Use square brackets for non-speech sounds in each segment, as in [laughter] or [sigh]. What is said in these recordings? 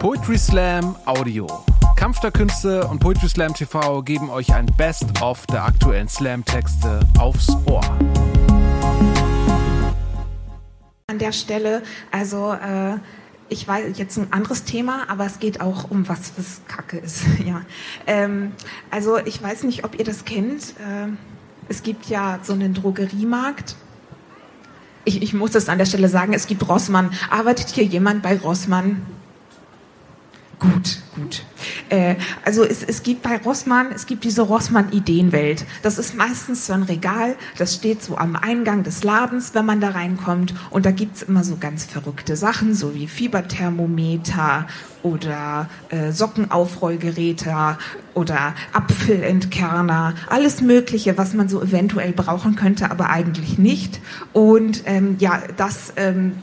Poetry Slam Audio. Kampf der Künste und Poetry Slam TV geben euch ein Best-of der aktuellen Slam-Texte aufs Ohr. An der Stelle, also äh, ich weiß jetzt ein anderes Thema, aber es geht auch um was, was Kacke ist. [laughs] ja. Ähm, also ich weiß nicht, ob ihr das kennt. Äh, es gibt ja so einen Drogeriemarkt. Ich, ich muss es an der Stelle sagen, es gibt Rossmann. Arbeitet hier jemand bei Rossmann? Gut, gut. Äh, also es, es gibt bei Rossmann, es gibt diese Rossmann-Ideenwelt. Das ist meistens so ein Regal, das steht so am Eingang des Ladens, wenn man da reinkommt. Und da gibt's immer so ganz verrückte Sachen, so wie Fieberthermometer oder äh, Sockenaufrollgeräte oder Apfelentkerner, alles Mögliche, was man so eventuell brauchen könnte, aber eigentlich nicht. Und ähm, ja, das, ähm,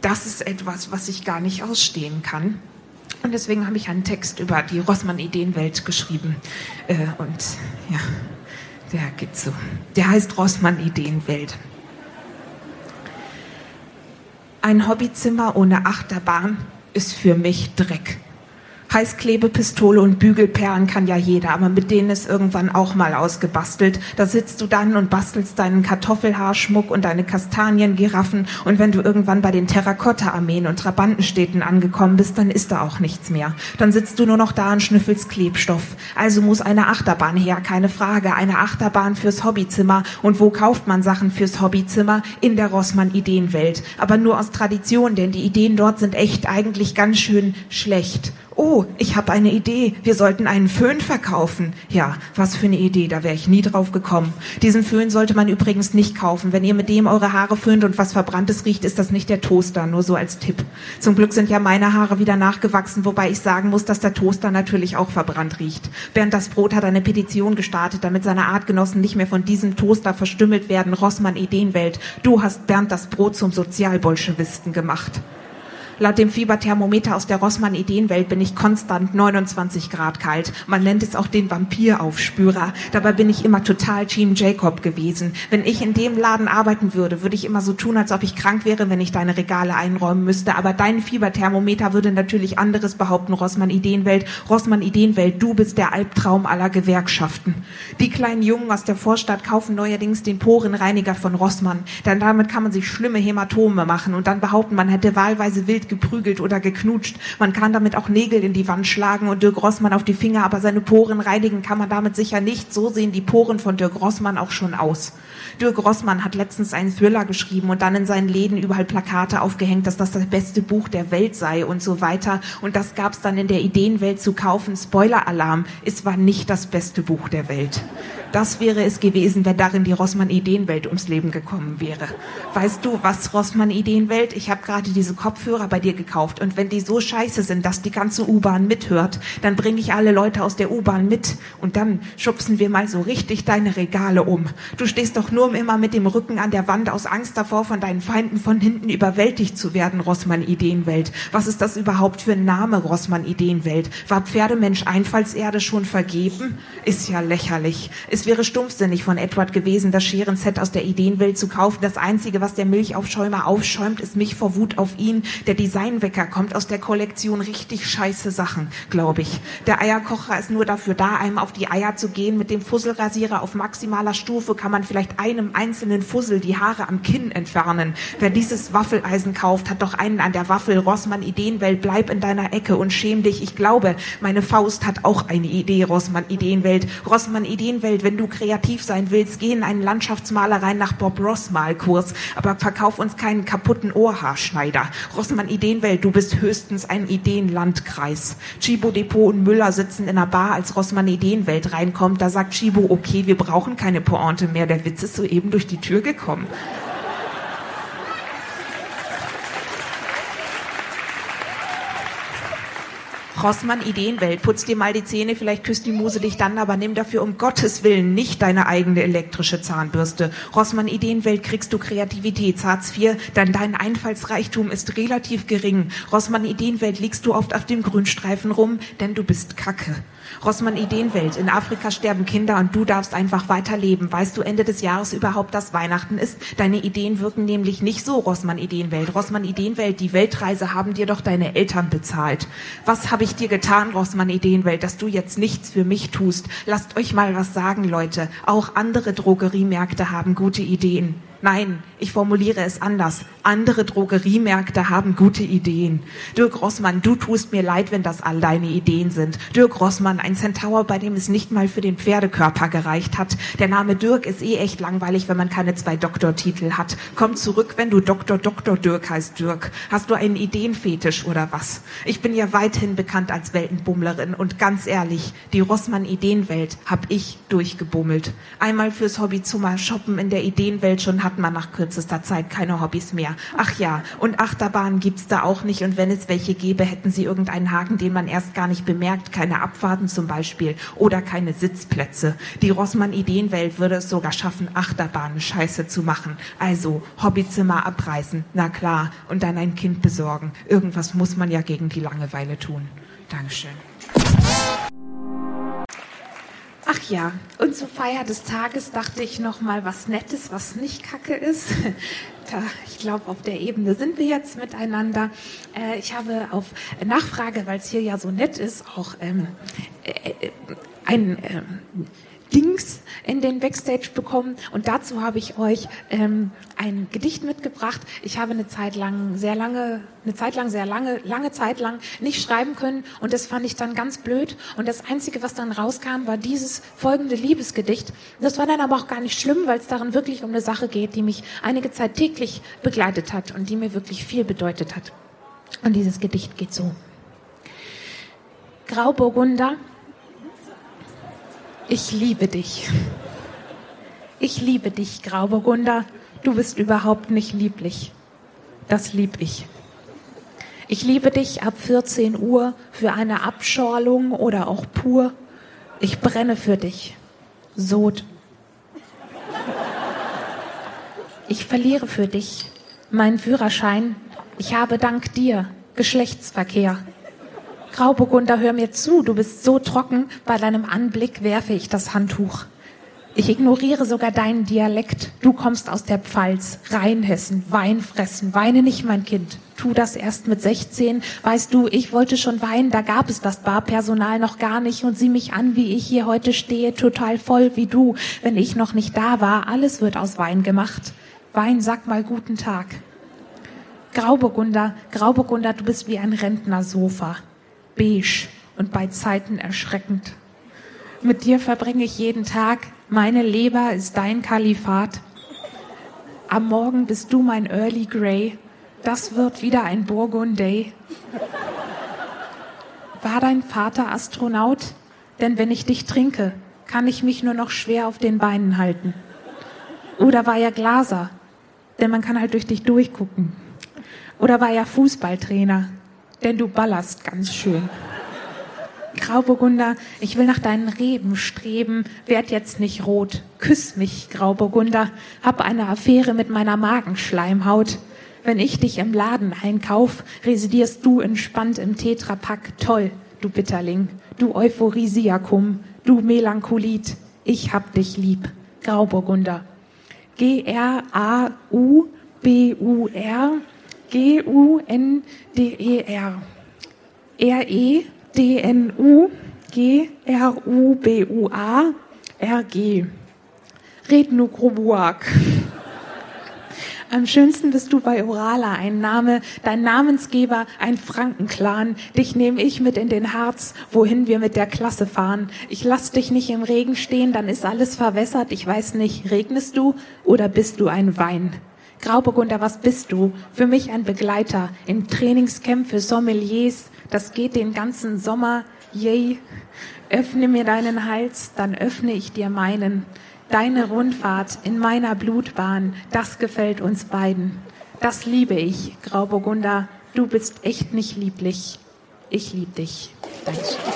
das ist etwas, was ich gar nicht ausstehen kann. Und deswegen habe ich einen Text über die Rossmann-Ideenwelt geschrieben. Äh, und ja, der geht so. Der heißt Rossmann-Ideenwelt. Ein Hobbyzimmer ohne Achterbahn ist für mich Dreck. Heißklebepistole und Bügelperlen kann ja jeder, aber mit denen ist irgendwann auch mal ausgebastelt. Da sitzt du dann und bastelst deinen Kartoffelhaarschmuck und deine Kastaniengiraffen und wenn du irgendwann bei den Terrakotta-Armeen und Trabantenstädten angekommen bist, dann ist da auch nichts mehr. Dann sitzt du nur noch da und schnüffelst Klebstoff. Also muss eine Achterbahn her, keine Frage. Eine Achterbahn fürs Hobbyzimmer. Und wo kauft man Sachen fürs Hobbyzimmer? In der Rossmann-Ideenwelt. Aber nur aus Tradition, denn die Ideen dort sind echt eigentlich ganz schön schlecht. Oh, ich habe eine Idee. Wir sollten einen Föhn verkaufen. Ja, was für eine Idee, da wäre ich nie drauf gekommen. Diesen Föhn sollte man übrigens nicht kaufen. Wenn ihr mit dem eure Haare föhnt und was Verbranntes riecht, ist das nicht der Toaster, nur so als Tipp. Zum Glück sind ja meine Haare wieder nachgewachsen, wobei ich sagen muss, dass der Toaster natürlich auch verbrannt riecht. Bernd das Brot hat eine Petition gestartet, damit seine Artgenossen nicht mehr von diesem Toaster verstümmelt werden. Rossmann Ideenwelt. Du hast Bernd das Brot zum Sozialbolschewisten gemacht. Laut dem Fieberthermometer aus der Rossmann-Ideenwelt bin ich konstant 29 Grad kalt. Man nennt es auch den Vampiraufspürer. Dabei bin ich immer total Team Jacob gewesen. Wenn ich in dem Laden arbeiten würde, würde ich immer so tun, als ob ich krank wäre, wenn ich deine Regale einräumen müsste. Aber dein Fieberthermometer würde natürlich anderes behaupten, Rossmann-Ideenwelt. Rossmann-Ideenwelt, du bist der Albtraum aller Gewerkschaften. Die kleinen Jungen aus der Vorstadt kaufen neuerdings den Porenreiniger von Rossmann. Denn damit kann man sich schlimme Hämatome machen und dann behaupten, man hätte wahlweise wild geprügelt oder geknutscht. Man kann damit auch Nägel in die Wand schlagen und Dirk Rossmann auf die Finger, aber seine Poren reinigen kann man damit sicher nicht. So sehen die Poren von Dirk Rossmann auch schon aus. Dirk Rossmann hat letztens einen Thriller geschrieben und dann in seinen Läden überall Plakate aufgehängt, dass das das beste Buch der Welt sei und so weiter. Und das gab es dann in der Ideenwelt zu kaufen. Spoiler-Alarm, es war nicht das beste Buch der Welt. Das wäre es gewesen, wenn darin die Rossmann Ideenwelt ums Leben gekommen wäre. Weißt du, was Rossmann Ideenwelt? Ich habe gerade diese Kopfhörer bei dir gekauft und wenn die so scheiße sind, dass die ganze U-Bahn mithört, dann bringe ich alle Leute aus der U-Bahn mit und dann schubsen wir mal so richtig deine Regale um. Du stehst doch nur immer mit dem Rücken an der Wand aus Angst davor, von deinen Feinden von hinten überwältigt zu werden, Rossmann Ideenwelt. Was ist das überhaupt für ein Name, Rossmann Ideenwelt? War Pferdemensch Einfallserde schon vergeben? Ist ja lächerlich. Es wäre stumpfsinnig von Edward gewesen, das Scherenset aus der Ideenwelt zu kaufen. Das Einzige, was der Milchaufschäumer aufschäumt, ist mich vor Wut auf ihn. Der Designwecker kommt aus der Kollektion richtig scheiße Sachen, glaube ich. Der Eierkocher ist nur dafür da, einem auf die Eier zu gehen. Mit dem Fusselrasierer auf maximaler Stufe kann man vielleicht einem einzelnen Fussel die Haare am Kinn entfernen. Wer dieses Waffeleisen kauft, hat doch einen an der Waffel. Rossmann Ideenwelt, bleib in deiner Ecke und schäm dich. Ich glaube, meine Faust hat auch eine Idee, Rossmann Ideenwelt. Rossmann Ideenwelt, wenn du kreativ sein willst, geh in einen Landschaftsmalerei nach Bob Ross Malkurs, aber verkauf uns keinen kaputten Ohrhaarschneider. Rossmann Ideenwelt, du bist höchstens ein Ideenlandkreis. Chibo Depot und Müller sitzen in einer Bar, als Rossmann Ideenwelt reinkommt. Da sagt Chibo, okay, wir brauchen keine Pointe mehr. Der Witz ist soeben durch die Tür gekommen. Rossmann Ideenwelt, putz dir mal die Zähne, vielleicht küsst die Muse dich dann, aber nimm dafür um Gottes Willen nicht deine eigene elektrische Zahnbürste. Rossmann Ideenwelt kriegst du Kreativität, Hartz IV, denn dein Einfallsreichtum ist relativ gering. Rossmann Ideenwelt liegst du oft auf dem Grünstreifen rum, denn du bist Kacke. Rossmann Ideenwelt. In Afrika sterben Kinder und du darfst einfach weiterleben. Weißt du Ende des Jahres überhaupt, dass Weihnachten ist? Deine Ideen wirken nämlich nicht so, Rossmann Ideenwelt. Rossmann Ideenwelt, die Weltreise haben dir doch deine Eltern bezahlt. Was habe ich dir getan, Rossmann Ideenwelt, dass du jetzt nichts für mich tust? Lasst euch mal was sagen, Leute. Auch andere Drogeriemärkte haben gute Ideen. Nein, ich formuliere es anders. Andere Drogeriemärkte haben gute Ideen. Dirk Rossmann, du tust mir leid, wenn das all deine Ideen sind. Dirk Rossmann, ein Centaur, bei dem es nicht mal für den Pferdekörper gereicht hat. Der Name Dirk ist eh echt langweilig, wenn man keine zwei Doktortitel hat. Komm zurück, wenn du Doktor Doktor Dirk heißt Dirk. Hast du einen Ideenfetisch oder was? Ich bin ja weithin bekannt als Weltenbummlerin und ganz ehrlich, die Rossmann Ideenwelt hab ich durchgebummelt. Einmal fürs Hobby zu mal shoppen in der Ideenwelt schon hat man nach kürzester Zeit keine Hobbys mehr. Ach ja, und Achterbahnen gibt's da auch nicht. Und wenn es welche gäbe, hätten sie irgendeinen Haken, den man erst gar nicht bemerkt. Keine Abfahrten zum Beispiel oder keine Sitzplätze. Die Rossmann Ideenwelt würde es sogar schaffen, Achterbahnen scheiße zu machen. Also Hobbyzimmer abreißen, na klar, und dann ein Kind besorgen. Irgendwas muss man ja gegen die Langeweile tun. Dankeschön. Ach ja, und zur Feier des Tages dachte ich noch mal was Nettes, was nicht Kacke ist. [laughs] Da, ich glaube, auf der Ebene sind wir jetzt miteinander. Äh, ich habe auf Nachfrage, weil es hier ja so nett ist, auch ähm, äh, äh ein ähm, Dings in den Backstage bekommen. Und dazu habe ich euch ähm, ein Gedicht mitgebracht. Ich habe eine Zeit lang, sehr lange, eine Zeit lang, sehr lange, lange Zeit lang nicht schreiben können. Und das fand ich dann ganz blöd. Und das Einzige, was dann rauskam, war dieses folgende Liebesgedicht. Das war dann aber auch gar nicht schlimm, weil es darin wirklich um eine Sache geht, die mich einige Zeit täglich begleitet hat und die mir wirklich viel bedeutet hat. Und dieses Gedicht geht so. Grauburgunder, ich liebe dich. Ich liebe dich, Grauburgunder. Du bist überhaupt nicht lieblich. Das lieb ich. Ich liebe dich ab 14 Uhr für eine Abschorlung oder auch pur. Ich brenne für dich. Sod. Ich verliere für dich meinen Führerschein. Ich habe dank dir Geschlechtsverkehr. Grauburgunder, hör mir zu, du bist so trocken, bei deinem Anblick werfe ich das Handtuch. Ich ignoriere sogar deinen Dialekt. Du kommst aus der Pfalz, Rheinhessen, Wein fressen. Weine nicht, mein Kind. Tu das erst mit 16. Weißt du, ich wollte schon weinen, da gab es das Barpersonal noch gar nicht und sieh mich an, wie ich hier heute stehe, total voll wie du. Wenn ich noch nicht da war, alles wird aus Wein gemacht. Wein, sag mal guten Tag. Grauburgunder, Grauburgunder, du bist wie ein Rentnersofa beige und bei Zeiten erschreckend. Mit dir verbringe ich jeden Tag, meine Leber ist dein Kalifat. Am Morgen bist du mein Early Grey, das wird wieder ein Burgundy. War dein Vater Astronaut? Denn wenn ich dich trinke, kann ich mich nur noch schwer auf den Beinen halten. Oder war er Glaser? Denn man kann halt durch dich durchgucken. Oder war er Fußballtrainer? Denn du ballerst ganz schön. Grauburgunder, ich will nach deinen Reben streben, werd jetzt nicht rot. Küss mich, Grauburgunder, hab eine Affäre mit meiner Magenschleimhaut. Wenn ich dich im Laden einkauf, residierst du entspannt im Tetrapack. Toll, du Bitterling, du Euphorisiakum, du Melancholit. Ich hab dich lieb, Grauburgunder. G-R-A-U-B-U-R G-U-N-D-E-R. R-E-D-N-U-G-R-U-B-U-A-R-G. Rednukrobuak. Am schönsten bist du bei Orala, ein Name, dein Namensgeber, ein Frankenclan. Dich nehme ich mit in den Harz, wohin wir mit der Klasse fahren. Ich lass dich nicht im Regen stehen, dann ist alles verwässert. Ich weiß nicht, regnest du oder bist du ein Wein? Grauburgunder, was bist du? Für mich ein Begleiter im Trainingscamp für Sommeliers. Das geht den ganzen Sommer. Yay. Öffne mir deinen Hals, dann öffne ich dir meinen. Deine Rundfahrt in meiner Blutbahn, das gefällt uns beiden. Das liebe ich, Grauburgunder. Du bist echt nicht lieblich. Ich lieb dich. Dankeschön.